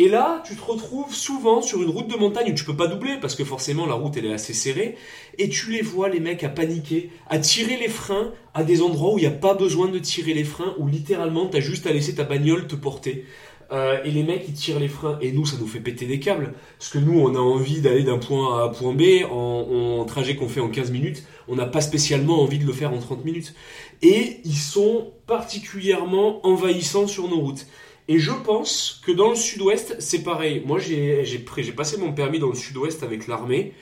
Et là, tu te retrouves souvent sur une route de montagne où tu peux pas doubler parce que forcément la route elle est assez serrée et tu les vois les mecs à paniquer, à tirer les freins à des endroits où il n'y a pas besoin de tirer les freins où littéralement tu juste à laisser ta bagnole te porter. Euh, et les mecs ils tirent les freins. Et nous ça nous fait péter des câbles. Parce que nous on a envie d'aller d'un point A à un point B. En trajet qu'on fait en 15 minutes on n'a pas spécialement envie de le faire en 30 minutes. Et ils sont particulièrement envahissants sur nos routes et je pense que dans le sud-ouest c'est pareil moi j'ai passé mon permis dans le sud-ouest avec l'armée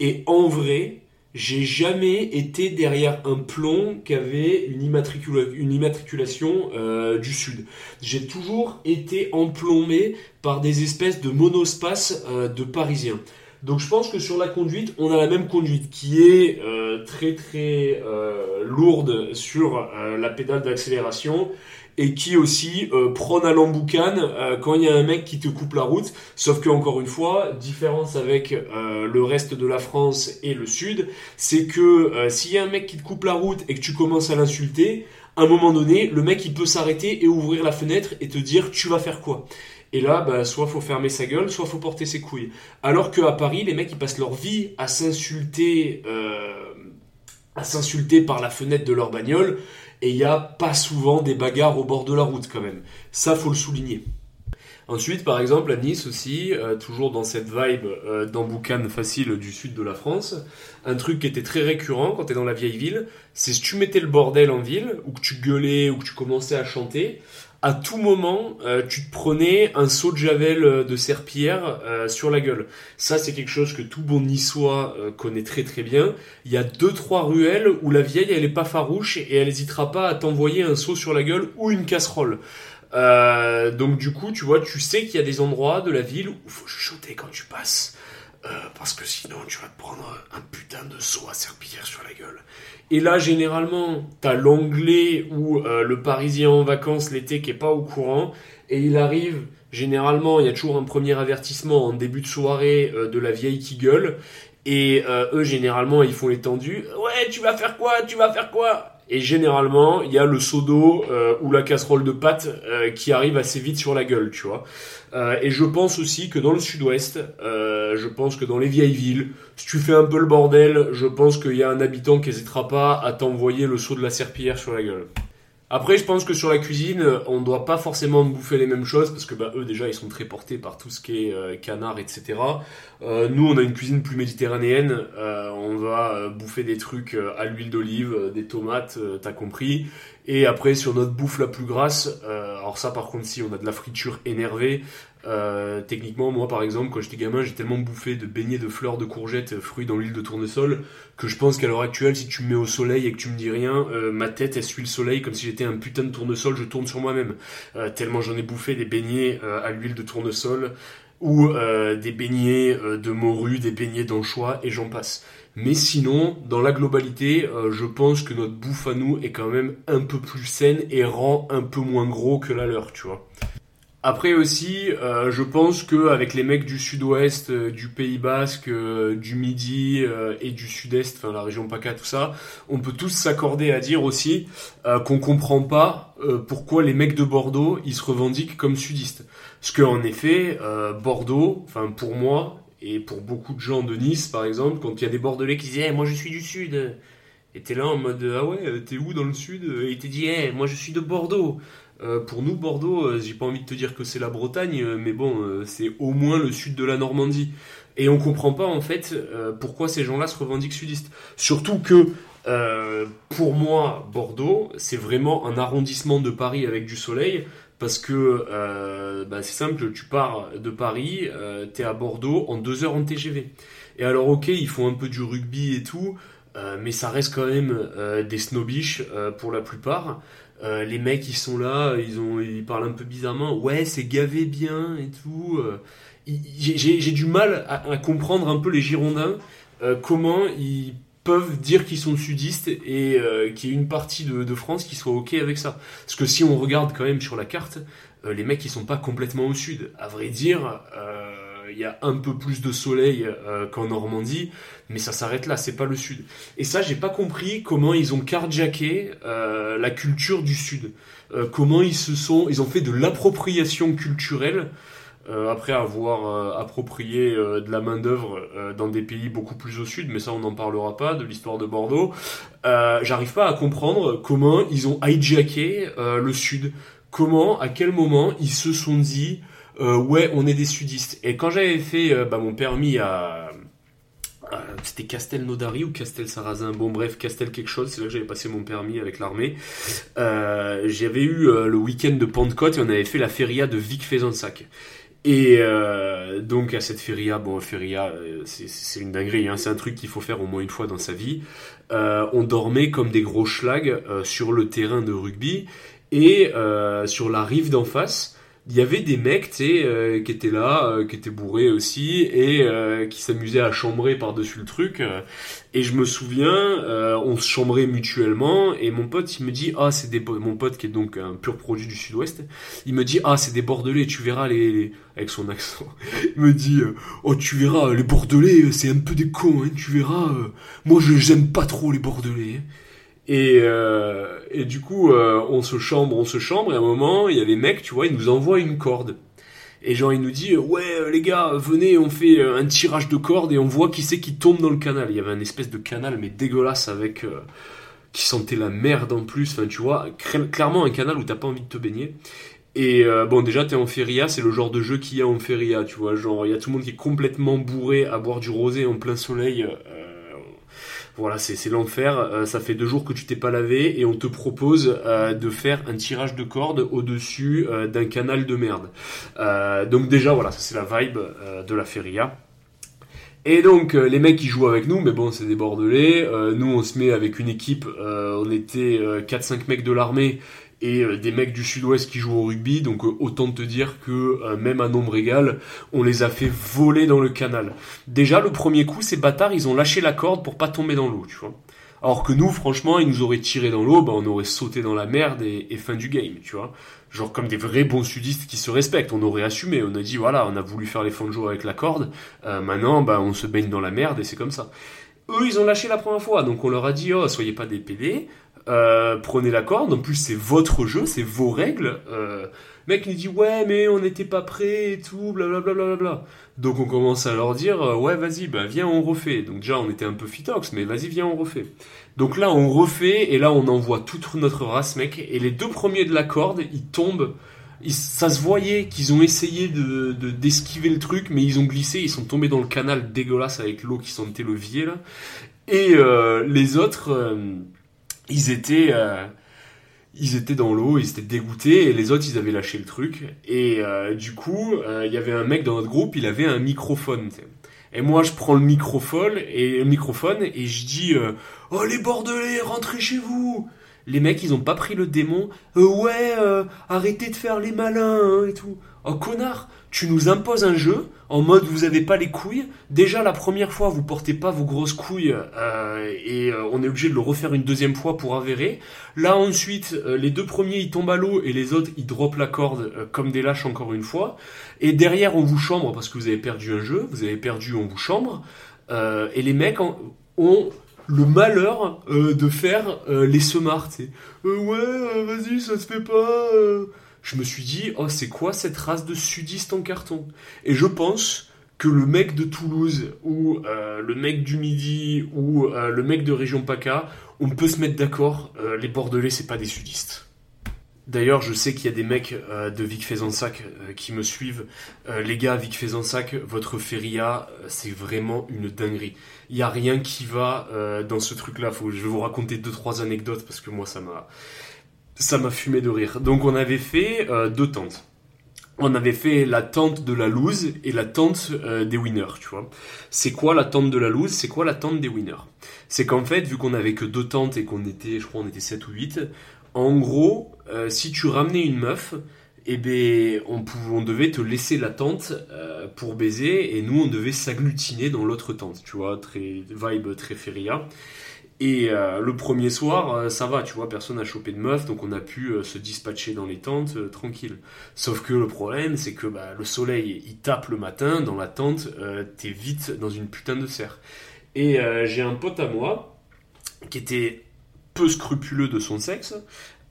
et en vrai j'ai jamais été derrière un plomb qui avait une, immatricula une immatriculation euh, du sud. J'ai toujours été emplombé par des espèces de monospaces euh, de parisiens. Donc je pense que sur la conduite, on a la même conduite qui est euh, très très euh, lourde sur euh, la pédale d'accélération et qui aussi euh, prône à l'emboucane euh, quand il y a un mec qui te coupe la route. Sauf que encore une fois, différence avec le reste de la France et le sud, c'est que s'il y a un mec qui te coupe la route et que tu commences à l'insulter, à un moment donné, le mec il peut s'arrêter et ouvrir la fenêtre et te dire tu vas faire quoi? Et là, bah, soit faut fermer sa gueule, soit faut porter ses couilles. Alors qu'à Paris, les mecs ils passent leur vie à s'insulter, euh, s'insulter par la fenêtre de leur bagnole et il n'y a pas souvent des bagarres au bord de la route quand même. Ça, faut le souligner. Ensuite, par exemple, à Nice aussi, euh, toujours dans cette vibe euh, d'emboucane facile du sud de la France, un truc qui était très récurrent quand t'es dans la vieille ville, c'est si tu mettais le bordel en ville, ou que tu gueulais, ou que tu commençais à chanter, à tout moment, euh, tu te prenais un seau de javel de serpillière euh, sur la gueule. Ça, c'est quelque chose que tout bon niçois euh, connaît très très bien. Il y a deux trois ruelles où la vieille, elle est pas farouche et elle hésitera pas à t'envoyer un seau sur la gueule ou une casserole. Euh, donc du coup, tu vois, tu sais qu'il y a des endroits de la ville où faut chuchoter quand tu passes. Euh, parce que sinon, tu vas te prendre un putain de seau à serpillière sur la gueule. Et là, généralement, t'as l'anglais ou euh, le parisien en vacances l'été qui est pas au courant, et il arrive, généralement, il y a toujours un premier avertissement en début de soirée euh, de la vieille qui gueule, et eux, généralement, ils font les tendus. Ouais, tu vas faire quoi? Tu vas faire quoi? Et généralement, il y a le seau d'eau ou la casserole de pâtes euh, qui arrive assez vite sur la gueule, tu vois. Euh, et je pense aussi que dans le sud-ouest, euh, je pense que dans les vieilles villes, si tu fais un peu le bordel, je pense qu'il y a un habitant qui n'hésitera pas à t'envoyer le seau de la serpillière sur la gueule. Après, je pense que sur la cuisine, on ne doit pas forcément bouffer les mêmes choses parce que bah, eux déjà ils sont très portés par tout ce qui est euh, canard, etc. Euh, nous, on a une cuisine plus méditerranéenne. Euh, on va euh, bouffer des trucs euh, à l'huile d'olive, euh, des tomates, euh, t'as compris. Et après, sur notre bouffe la plus grasse, euh, alors ça par contre, si on a de la friture énervée, euh, techniquement, moi par exemple, quand j'étais gamin, j'ai tellement bouffé de beignets de fleurs de courgettes euh, fruits dans l'huile de tournesol que je pense qu'à l'heure actuelle, si tu me mets au soleil et que tu me dis rien, euh, ma tête elle suit le soleil comme si j'étais un putain de tournesol, je tourne sur moi-même. Euh, tellement j'en ai bouffé des beignets euh, à l'huile de tournesol ou euh, des beignets de morue, des beignets d'anchois et j'en passe. Mais sinon, dans la globalité, euh, je pense que notre bouffe à nous est quand même un peu plus saine et rend un peu moins gros que la leur, tu vois. Après aussi, euh, je pense que avec les mecs du sud-ouest, euh, du Pays Basque, euh, du Midi et du sud-est, enfin la région PACA, tout ça, on peut tous s'accorder à dire aussi qu'on comprend pas pourquoi les mecs de Bordeaux ils se revendiquent comme sudistes. Parce qu'en effet, Bordeaux, enfin pour moi et pour beaucoup de gens de Nice par exemple, quand il y a des Bordelais qui disent hey, moi je suis du sud, et t'es là en mode ah ouais t'es où dans le sud? Et il te dit hey, moi je suis de Bordeaux. Euh, pour nous, Bordeaux, euh, j'ai pas envie de te dire que c'est la Bretagne, euh, mais bon, c'est au moins le sud de la Normandie. Et on comprend pas en fait pourquoi ces gens-là se revendiquent sudistes. Surtout que pour moi, Bordeaux, c'est vraiment un arrondissement de Paris avec du soleil. Parce que bah, c'est simple, tu pars de Paris, tu es à Bordeaux en deux heures en TGV. Et alors ok, ils font un peu du rugby et tout, mais ça reste quand même des snobiches pour la plupart. Euh, les mecs ils sont là, ils ont ils parlent un peu bizarrement. Ouais, c'est gavé bien et tout. Euh. J'ai du mal à, comprendre un peu les Girondins euh, comment ils peuvent dire qu'ils sont sudistes et qu'il y ait une partie de, France qui soit ok avec ça. Parce que si on regarde quand même sur la carte, les mecs ils sont pas complètement au sud. À vrai dire, il y a un peu plus de soleil qu'en Normandie, mais ça s'arrête là, c'est pas le sud. Et ça, j'ai pas compris comment ils ont carjacké euh, la culture du sud. Euh, comment ils se sont, ils ont fait de l'appropriation culturelle euh, après avoir approprié de la main d'œuvre dans des pays beaucoup plus au sud, mais ça on n'en parlera pas de l'histoire de Bordeaux. J'arrive pas à comprendre comment ils ont hijacké le sud. Comment, à quel moment ils se sont dit ouais on est des sudistes. Et quand j'avais fait bah, mon permis à euh, c'était Castel Nodari ou Castel Sarrazin, bon bref, Castel quelque chose, c'est là que j'avais passé mon permis avec l'armée. Euh, j'avais eu euh, le week-end de Pentecôte et on avait fait la feria de Vic Fezensac. Et donc à cette feria, bon feria, c'est une dinguerie, hein, c'est un truc qu'il faut faire au moins une fois dans sa vie. on dormait comme des gros schlags sur le terrain de rugby et sur la rive d'en face il y avait des mecs, tu euh, qui étaient là, euh, qui étaient bourrés aussi, et euh, qui s'amusaient à chambrer par-dessus le truc. et je me souviens, on se chambrait mutuellement, et mon pote, il me dit, ah, c'est des... Mon pote, qui est donc un pur produit du sud-ouest, il me dit, ah, c'est des Bordelais, tu verras les... Avec son accent. il me dit, oh, tu verras, les Bordelais, c'est un peu des cons, hein, tu verras. moi, je j'aime pas trop les Bordelais. Hein. Et, euh, et du coup, euh, on se chambre, on se chambre, et à un moment, il y a les mecs, tu vois, ils nous envoient une corde. Et genre, il nous dit, ouais, les gars, venez, on fait un tirage de corde et on voit qui c'est qui tombe dans le canal. Il y avait un espèce de canal, mais dégueulasse, avec. Euh, qui sentait la merde en plus. Enfin, tu vois, clairement un canal où t'as pas envie de te baigner. Et euh, bon, déjà, t'es en feria, c'est le genre de jeu qu'il y a en feria, tu vois. Genre, il y a tout le monde qui est complètement bourré à boire du rosé en plein soleil. Voilà, c'est l'enfer. Euh, ça fait deux jours que tu t'es pas lavé et on te propose euh, de faire un tirage de corde au-dessus euh, d'un canal de merde. donc déjà, voilà, c'est la vibe de la feria. Et donc les mecs qui jouent avec nous, mais bon c'est des bordelais, nous on se met avec une équipe, on était 4-5 mecs de l'armée et euh, des mecs du sud-ouest qui jouent au rugby, donc euh, autant te dire que euh, même à nombre égal, on les a fait voler dans le canal. Déjà, le premier coup, ces bâtards, ils ont lâché la corde pour pas tomber dans l'eau, tu vois. Alors que nous, franchement, ils nous auraient tiré dans l'eau, bah, on aurait sauté dans la merde et, fin du game, tu vois. Genre comme des vrais bons sudistes qui se respectent, on aurait assumé, on a dit voilà, on a voulu faire les fonds de jour avec la corde, maintenant, bah, on se baigne dans la merde et c'est comme ça. Eux, ils ont lâché la première fois, donc on leur a dit oh, soyez pas des PD, euh, prenez la corde, en plus c'est votre jeu, c'est vos règles. Euh, mec nous dit ouais mais on n'était pas prêt et tout, blablabla. Bla, bla, bla, Donc on commence à leur dire euh, ouais vas-y, bah viens on refait. Donc déjà on était un peu fitox, mais vas-y viens on refait. Donc là on refait et là on envoie toute notre race mec et les deux premiers de la corde ils tombent. ça se voyait qu'ils ont essayé de d'esquiver le truc, mais ils ont glissé, ils sont tombés dans le canal dégueulasse avec l'eau qui sentait le vier là. Et les autres ils étaient, euh, ils étaient dans l'eau, ils étaient dégoûtés, et les autres, ils avaient lâché le truc. Et euh, du coup, euh, il y avait un mec dans notre groupe, il avait un microphone. Et moi, je prends le microphone et le microphone et je dis, oh les Bordelais, rentrez chez vous. Les mecs, ils ont pas pris le démon. Euh, ouais, euh, arrêtez de faire les malins hein, et tout. Oh connard, tu nous imposes un jeu en mode vous avez pas les couilles. Déjà la première fois vous portez pas vos grosses couilles euh, et euh, on est obligé de le refaire une deuxième fois pour avérer. Là ensuite euh, les deux premiers ils tombent à l'eau et les autres ils dropent la corde comme des lâches encore une fois. Et derrière on vous chambre parce que vous avez perdu un jeu, vous avez perdu on vous chambre. Et les mecs en- ont le malheur euh, de faire euh, les semards. Euh, ouais vas-y ça se fait pas. Je me suis dit oh c'est quoi cette race de sudistes en carton? Et je pense que le mec de Toulouse ou le mec du Midi ou le mec de région PACA, on peut se mettre d'accord, les Bordelais, c'est pas des sudistes. D'ailleurs, je sais qu'il y a des mecs euh, de Vic Fezensac euh, qui me suivent. Euh, les gars, Vic Fezensac, votre feria, c'est vraiment une dinguerie. Il y a rien qui va dans ce truc-là. Je vais vous raconter deux trois anecdotes parce que moi, ça m'a, ça m'a fumé de rire. Donc, on avait fait deux tentes on avait fait la tente de la loose et la tente des winners, tu vois. C'est quoi la tente de la loose? C'est quoi la tente des winners? C'est qu'en fait, vu qu'on avait que deux tentes et qu'on était, je crois, on était 7 ou 8, en gros, euh, si tu ramenais une meuf, eh ben, on, pouvait, devait te laisser la tente euh, pour baiser et nous, on devait s'agglutiner dans l'autre tente, tu vois, très vibe, très feria. Et euh, le premier soir, ça va, tu vois, personne n'a chopé de meuf, donc on a pu se dispatcher dans les tentes tranquille. Sauf que le problème, c'est que bah, le soleil, il tape le matin dans la tente, t'es vite dans une putain de serre. Et j'ai un pote à moi qui était peu scrupuleux de son sexe.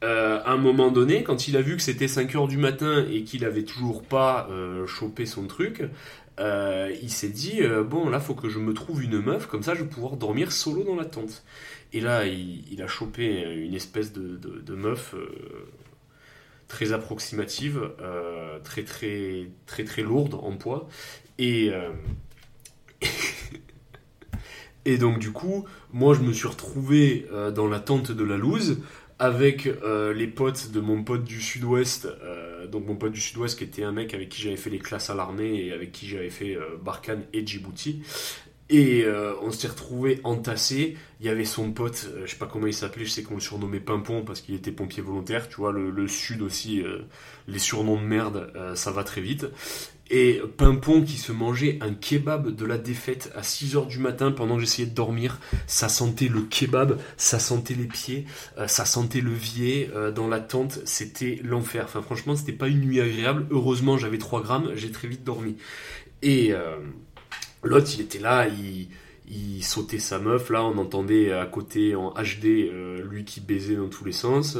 Euh, à un moment donné, quand il a vu que c'était 5 heures du matin et qu'il avait toujours pas euh, chopé son truc, euh, il s'est dit bon là faut que je me trouve une meuf comme ça je vais pouvoir dormir solo dans la tente. Et là il, a chopé une espèce de, de, meuf très approximative, très très très très lourde en poids et et donc du coup moi je me suis retrouvé dans la tente de la loose avec euh, les potes de mon pote du sud-ouest, euh, donc mon pote du sud-ouest qui était un mec avec qui j'avais fait les classes à l'armée et avec qui j'avais fait euh, Barkhane et Djibouti. Et euh, on s'est retrouvé entassés. Il y avait son pote, je sais pas comment il s'appelait, je sais qu'on le surnommait Pimpon parce qu'il était pompier volontaire. Tu vois, le, sud aussi, les surnoms de merde, ça va très vite. Et Pimpon qui se mangeait un kebab de la défaite à 6h du matin pendant que j'essayais de dormir. Ça sentait le kebab, ça sentait les pieds, euh, ça sentait le vier euh, dans la tente. C'était l'enfer. Enfin, franchement, c'était pas une nuit agréable. Heureusement, j'avais 3 grammes, j'ai très vite dormi. Et euh, l'autre, il était là, il, sautait sa meuf. Là, on entendait à côté en HD euh, lui qui baisait dans tous les sens.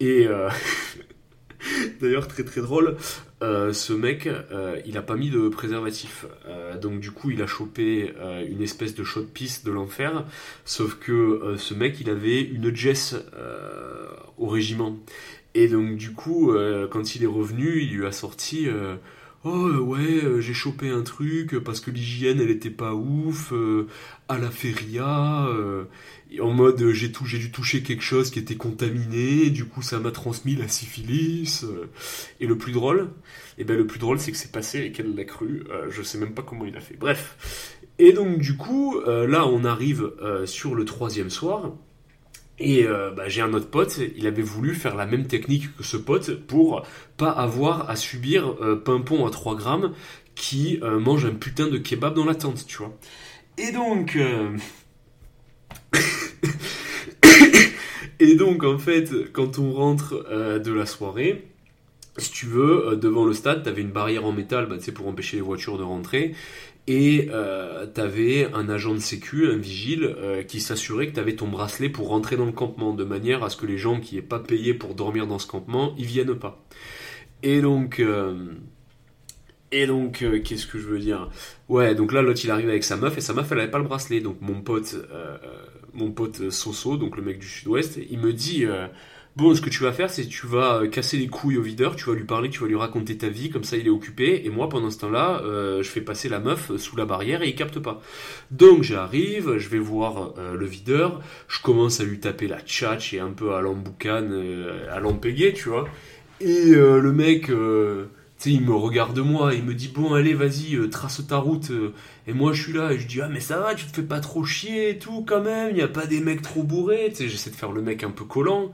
Et. D'ailleurs, très très drôle, euh, ce mec, euh, il a pas mis de préservatif. Euh, donc du coup, il a chopé une espèce de shot piste de l'enfer. Sauf que ce mec, il avait une Jess au régiment. Et donc du coup, quand il est revenu, il lui a sorti... Oh euh, ouais, euh, j'ai chopé un truc euh, parce que l'hygiène elle était pas ouf à la feria en mode j'ai j'ai dû toucher quelque chose qui était contaminé du coup ça m'a transmis la syphilis et le plus drôle et ben le plus drôle c'est que c'est passé et qu'elle l'a cru je sais même pas comment il a fait. Bref. Et donc du coup là on arrive sur le troisième soir et euh, bah, j'ai un autre pote, il avait voulu faire la même technique que ce pote pour pas avoir à subir euh, Pimpon à 3 grammes qui euh, mange un putain de kebab dans la tente, tu vois. Et donc... en fait, quand on rentre de la soirée, si tu veux, devant le stade, t'avais une barrière en métal, bah, pour empêcher les voitures de rentrer. Et euh, t'avais un agent de sécu, un vigile, euh, qui s'assurait que t'avais ton bracelet pour rentrer dans le campement, de manière à ce que les gens qui n'aient pas payé pour dormir dans ce campement, ils viennent pas. Et donc, euh, et donc, qu'est-ce que je veux dire? Ouais, donc là, l'autre il arrive avec sa meuf et sa meuf elle avait pas le bracelet. Donc mon pote, mon pote Soso, donc le mec du Sud-Ouest, il me dit. Bon, ce que tu vas faire, c'est tu vas euh, casser les couilles au videur, tu vas lui parler, tu vas lui raconter ta vie, comme ça il est occupé, et moi pendant ce temps-là, euh, je fais passer la meuf sous la barrière et il capte pas. Donc j'arrive, je vais voir euh, le videur, je commence à lui taper la tchatch et un peu à l'emboucane, euh, à l'empéguer, tu vois. Et euh, le mec, euh, sais, il me regarde moi, il me dit bon allez vas-y euh, trace ta route euh. et moi je suis là et je dis ah mais ça va tu te fais pas trop chier et tout quand même, il y a pas des mecs trop bourrés, tu sais j'essaie de faire le mec un peu collant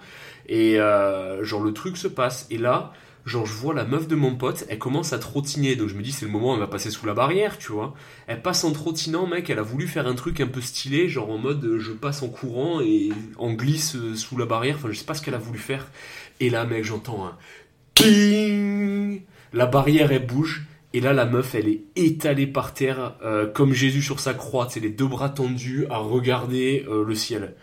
et euh, genre le truc se passe. Et là genre je vois la meuf de mon pote, elle commence à trottiner. Donc je me dis c'est le moment elle va passer sous la barrière tu vois, elle passe en trottinant mec, elle a voulu faire un truc un peu stylé genre en mode je passe en courant et en glisse euh, sous la barrière, enfin je sais pas ce qu'elle a voulu faire. Et là mec j'entends un ping la barrière elle bouge. Et là la meuf elle est étalée par terre euh, comme Jésus sur sa croix, c'est les deux bras tendus à regarder le ciel.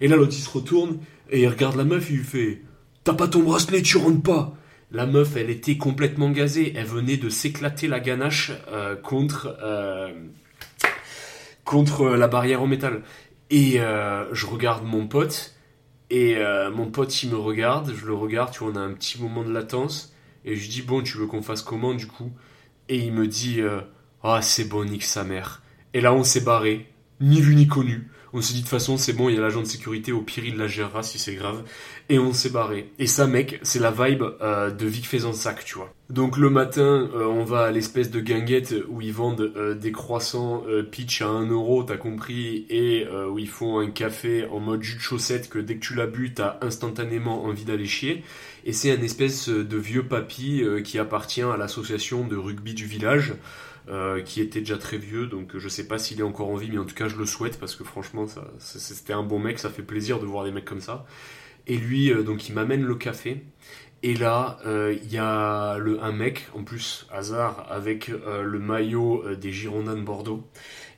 Et là l'autre il se retourne et il regarde la meuf il lui fait T'as pas ton bracelet, tu rentres pas La meuf elle était complètement gazée, elle venait de s'éclater la ganache euh, contre, euh, contre la barrière en métal. Et euh, je regarde mon pote et euh, mon pote il me regarde, je le regarde, tu vois on a un petit moment de latence. Et je dis, bon, tu veux qu'on fasse comment du coup? Et il me dit, euh, ah, c'est bon, nique sa mère. Et là, on s'est barré, ni vu ni connu. On s'est dit, de toute façon, c'est bon, il y a l'agent de sécurité, au pire, il la gérera si c'est grave. Et on s'est barré. Et ça, mec, c'est la vibe euh, de Vic Faisansac, tu vois. Donc le matin, euh, on va à l'espèce de guinguette où ils vendent euh, des croissants pitch à 1 euro, t'as compris, et où ils font un café en mode jus de chaussette que dès que tu l'as bu, t'as instantanément envie d'aller chier. Et c'est un espèce de vieux papy qui appartient à l'association de rugby du village, euh, qui était déjà très vieux, donc je sais pas s'il est encore en vie, mais en tout cas je le souhaite parce que franchement, c'était un bon mec, ça fait plaisir de voir des mecs comme ça. Et lui, euh, donc il m'amène le café. Et là, euh, il y a le, un mec, en plus, hasard, avec euh, le maillot euh, des Girondins de Bordeaux.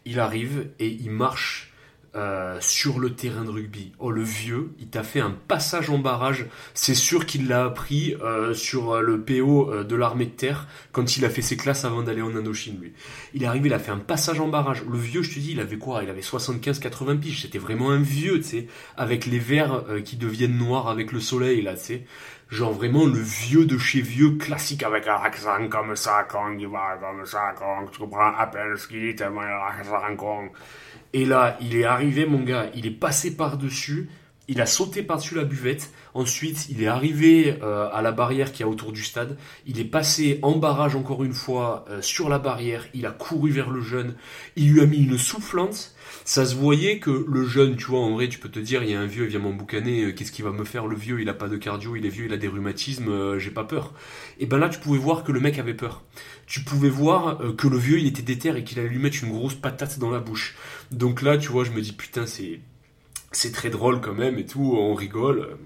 Il arrive et il marche euh, sur le terrain de rugby. Oh, le vieux, il t'a fait un passage en barrage. C'est sûr qu'il l'a appris euh, sur euh, le PO de l'armée de terre quand il a fait ses classes avant d'aller en Indochine, lui. Il est arrivé, il a fait un passage en barrage. Le vieux, je te dis, il avait quoi? Il avait 75-80 piges. C'était vraiment un vieux, tu sais, avec les verres qui deviennent noirs avec le soleil, là, tu sais. Genre vraiment le vieux de chez vieux classique avec un accent comme ça quand il va comme ça quand tu comprends? À peine ce qu'il dit a un accent. Et là, il est arrivé mon gars, il est passé par-dessus, il a sauté par-dessus la buvette, ensuite il est arrivé euh, à la barrière qui est autour du stade, il est passé en barrage encore une fois euh, sur la barrière, il a couru vers le jeune, il lui a mis une soufflante, ça se voyait que le jeune, tu vois, en vrai, tu peux te dire, il y a un vieux, il vient m'emboucaner, euh, qu'est-ce qu'il va me faire? Le vieux, il a pas de cardio, il est vieux, il a des rhumatismes, euh, j'ai pas peur. Et ben là, tu pouvais voir que le mec avait peur. Tu pouvais voir que le vieux, il était déter et qu'il allait lui mettre une grosse patate dans la bouche. Donc là, tu vois, je me dis, putain, c'est, c'est très drôle quand même et tout, on rigole.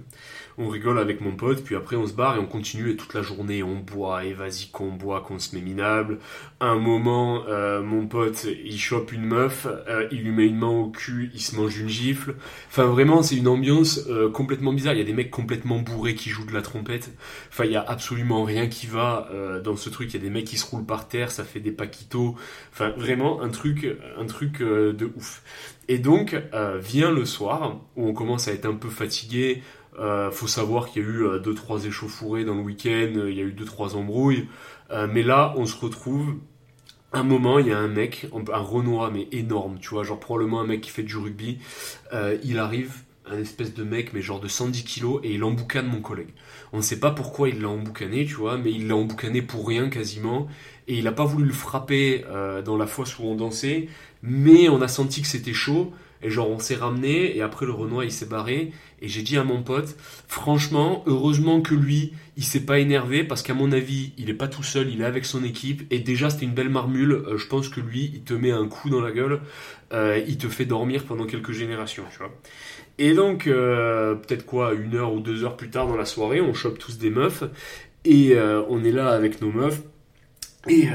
On rigole avec mon pote, puis après on se barre et on continue et toute la journée on boit et vas-y qu'on boit, qu'on se met minable. Un moment, euh, mon pote il chope une meuf, euh, il lui met une main au cul, il se mange une gifle. Enfin vraiment c'est une ambiance euh, complètement bizarre. Il y a des mecs complètement bourrés qui jouent de la trompette. Enfin il y a absolument rien qui va euh, dans ce truc. Il y a des mecs qui se roulent par terre, ça fait des paquitos. Enfin vraiment un truc, un truc euh, de ouf. Et donc euh, vient le soir où on commence à être un peu fatigué. Euh, faut savoir qu'il y a eu euh, deux trois échauffourées dans le week-end, euh, il y a eu deux trois embrouilles, Euh, mais là on se retrouve. Un moment, il y a un mec, un Renoir mais énorme, tu vois, genre probablement un mec qui fait du rugby. Euh, il arrive, un espèce de mec, mais genre de 110 kilos, et il emboucane mon collègue. On ne sait pas pourquoi il l'a emboucané, tu vois, mais il l'a emboucané pour rien quasiment, et il a pas voulu le frapper euh, dans la fosse où on dansait, mais on a senti que c'était chaud, et genre on s'est ramené, et après le Renoir il s'est barré, et j'ai dit à mon pote, franchement, heureusement que lui, il s'est pas énervé, parce qu'à mon avis, il est pas tout seul, il est avec son équipe, et déjà c'était une belle marmule, euh, je pense que lui, il te met un coup dans la gueule, euh, il te fait dormir pendant quelques générations, tu vois. Et donc, euh, peut-être quoi, une heure ou deux heures plus tard dans la soirée, on chope tous des meufs, et on est là avec nos meufs, et...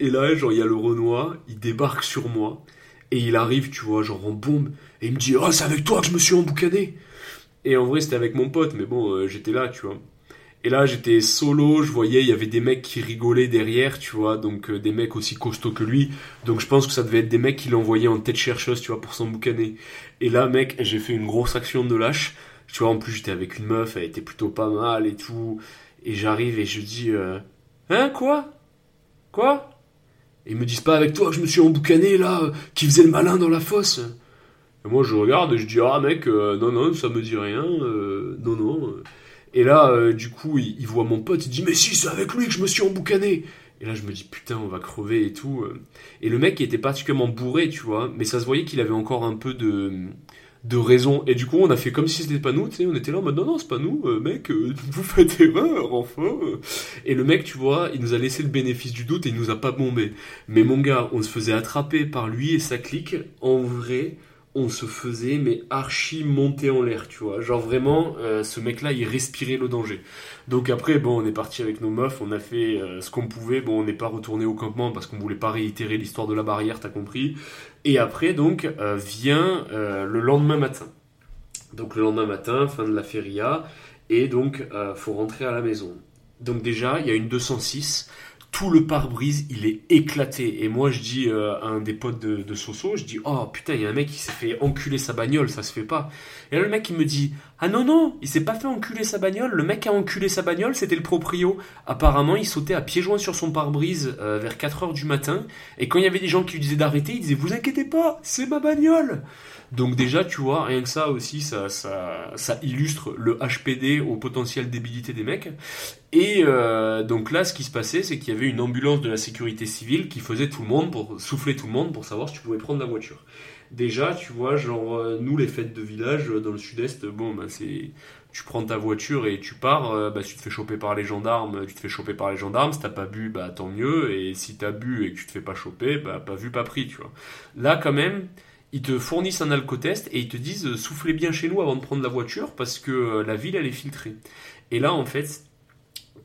Et là, genre, il y a le Renoir, il débarque sur moi, et il arrive, tu vois, genre en bombe, et il me dit Oh, c'est avec toi que je me suis emboucané Et en vrai, c'était avec mon pote, mais bon, euh, j'étais là, tu vois. Et là, j'étais solo, je voyais, il y avait des mecs qui rigolaient derrière, tu vois, donc euh, des mecs aussi costauds que lui. Donc je pense que ça devait être des mecs qui l'envoyaient en tête chercheuse, tu vois, pour s'emboucaner. Et là, mec, j'ai fait une grosse action de lâche. Tu vois, en plus, j'étais avec une meuf, elle était plutôt pas mal et tout. Et j'arrive et je dis euh, Hein, quoi? Quoi? Ils me disent pas avec toi que je me suis emboucané, là, euh, qui faisait le malin dans la fosse. Et moi, je regarde et je dis Ah, mec, euh, non, non, ça me dit rien, euh, non, non. Et là, du coup, il, il, voit mon pote, il dit Mais si, c'est avec lui que je me suis emboucané et là, je me dis, putain, on va crever et tout. Et le mec, était particulièrement bourré, tu vois, mais ça se voyait qu'il avait encore un peu de, de raison. Et du coup, on a fait comme si c'était pas nous, tu sais, on était là en mode, non, non, c'est pas nous, euh, mec, euh, vous faites erreur, enfin. Et le mec, tu vois, il nous a laissé le bénéfice du doute et il nous a pas bombé. Mais mon gars, on se faisait attraper par lui et sa clique. En vrai, on se faisait mais archi monter en l'air, tu vois. Genre vraiment, euh, ce mec-là, il respirait le danger. Donc après, bon, on est parti avec nos meufs, on a fait ce qu'on pouvait. Bon, on n'est pas retourné au campement parce qu'on voulait pas réitérer l'histoire de la barrière, t'as compris. Et après, donc, euh, vient le lendemain matin. Donc le lendemain matin, fin de la feria, et donc, faut rentrer à la maison. Donc déjà, il y a une 206 tout le pare-brise, il est éclaté. Et moi, je dis euh, à un des potes de, Soso, je dis, oh putain, il y a un mec qui s'est fait enculer sa bagnole, ça se fait pas. Et là, le mec, il me dit, ah non, non, il s'est pas fait enculer sa bagnole, le mec a enculé sa bagnole, c'était le proprio. Apparemment, il sautait à pieds joints sur son pare-brise euh, vers 4 heures du matin, et quand il y avait des gens qui lui disaient d'arrêter, il disait, vous inquiétez pas, c'est ma bagnole. Donc déjà, tu vois, rien que ça aussi, ça, ça, ça illustre le HPD au potentiel débilité des mecs. Et euh, donc là, ce qui se passait, c'est qu'il y avait une ambulance de la sécurité civile qui faisait tout le monde pour souffler tout le monde pour savoir si tu pouvais prendre la voiture. Déjà, tu vois, genre euh, nous les fêtes de village euh, dans le sud-est, bon, bah, c'est tu prends ta voiture et tu pars, bah, tu te fais choper par les gendarmes, tu te fais choper par les gendarmes, si t'as pas bu, bah tant mieux, et si t'as bu et que tu te fais pas choper, bah pas vu, pas pris, tu vois. Là, quand même, ils te fournissent un alcotest et ils te disent soufflez bien chez nous avant de prendre la voiture parce que la ville elle est filtrée. Et là en fait,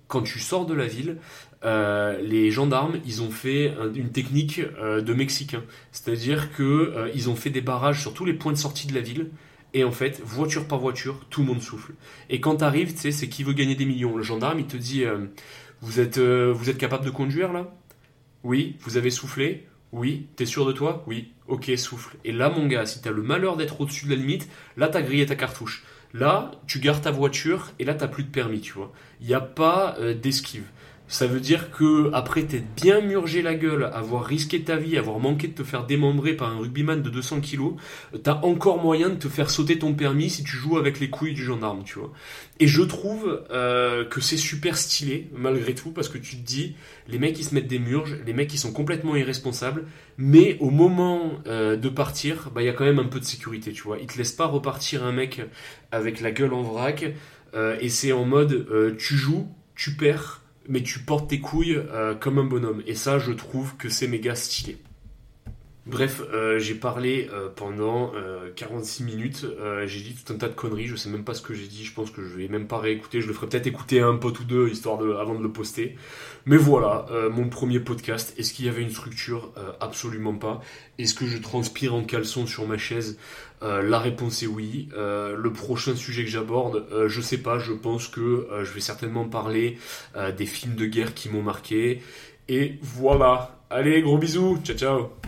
quand tu sors de la ville, euh, les gendarmes, ils ont fait une technique euh, de Mexicains. C'est-à-dire qu'ils euh, ils ont fait des barrages sur tous les points de sortie de la ville. Et en fait, voiture par voiture, tout le monde souffle. Et quand tu arrives, tu sais, c'est qui veut gagner des millions. Le gendarme, il te dit vous, êtes, vous êtes capable de conduire là? Oui. Vous avez soufflé? Oui. T'es sûr de toi? Oui. Ok, souffle. Et là, mon gars, si t'as le malheur d'être au-dessus de la limite, là, t'as grillé ta cartouche. Là, tu gardes ta voiture et là, t'as plus de permis, tu vois. Il n'y a pas d'esquive. Ça veut dire que après t'être bien murgé la gueule, avoir risqué ta vie, avoir manqué de te faire démembrer par un rugbyman de 200 kilos, t'as encore moyen de te faire sauter ton permis si tu joues avec les couilles du gendarme, tu vois. Et je trouve euh, que c'est super stylé malgré tout parce que tu te dis, les mecs ils se mettent des murges, les mecs ils sont complètement irresponsables, mais au moment euh, de partir, bah il y a quand même un peu de sécurité, tu vois. Ils te laissent pas repartir un mec avec la gueule en vrac euh, et c'est en mode tu joues, tu perds mais tu portes tes couilles euh, comme un bonhomme. Et ça, je trouve que c'est méga stylé. Bref, euh, j'ai parlé euh, pendant 46 minutes, j'ai dit tout un tas de conneries, je sais même pas ce que j'ai dit, je pense que je vais même pas réécouter, je le ferai peut-être écouter un pote ou deux histoire de avant de le poster. Mais voilà, mon premier podcast, est-ce qu'il y avait une structure? Absolument pas. Est-ce que je transpire en caleçon sur ma chaise? La réponse est oui. le prochain sujet que j'aborde, je sais pas, je pense que je vais certainement parler des films de guerre qui m'ont marqué. Et voilà. Allez, gros bisous. Ciao, ciao.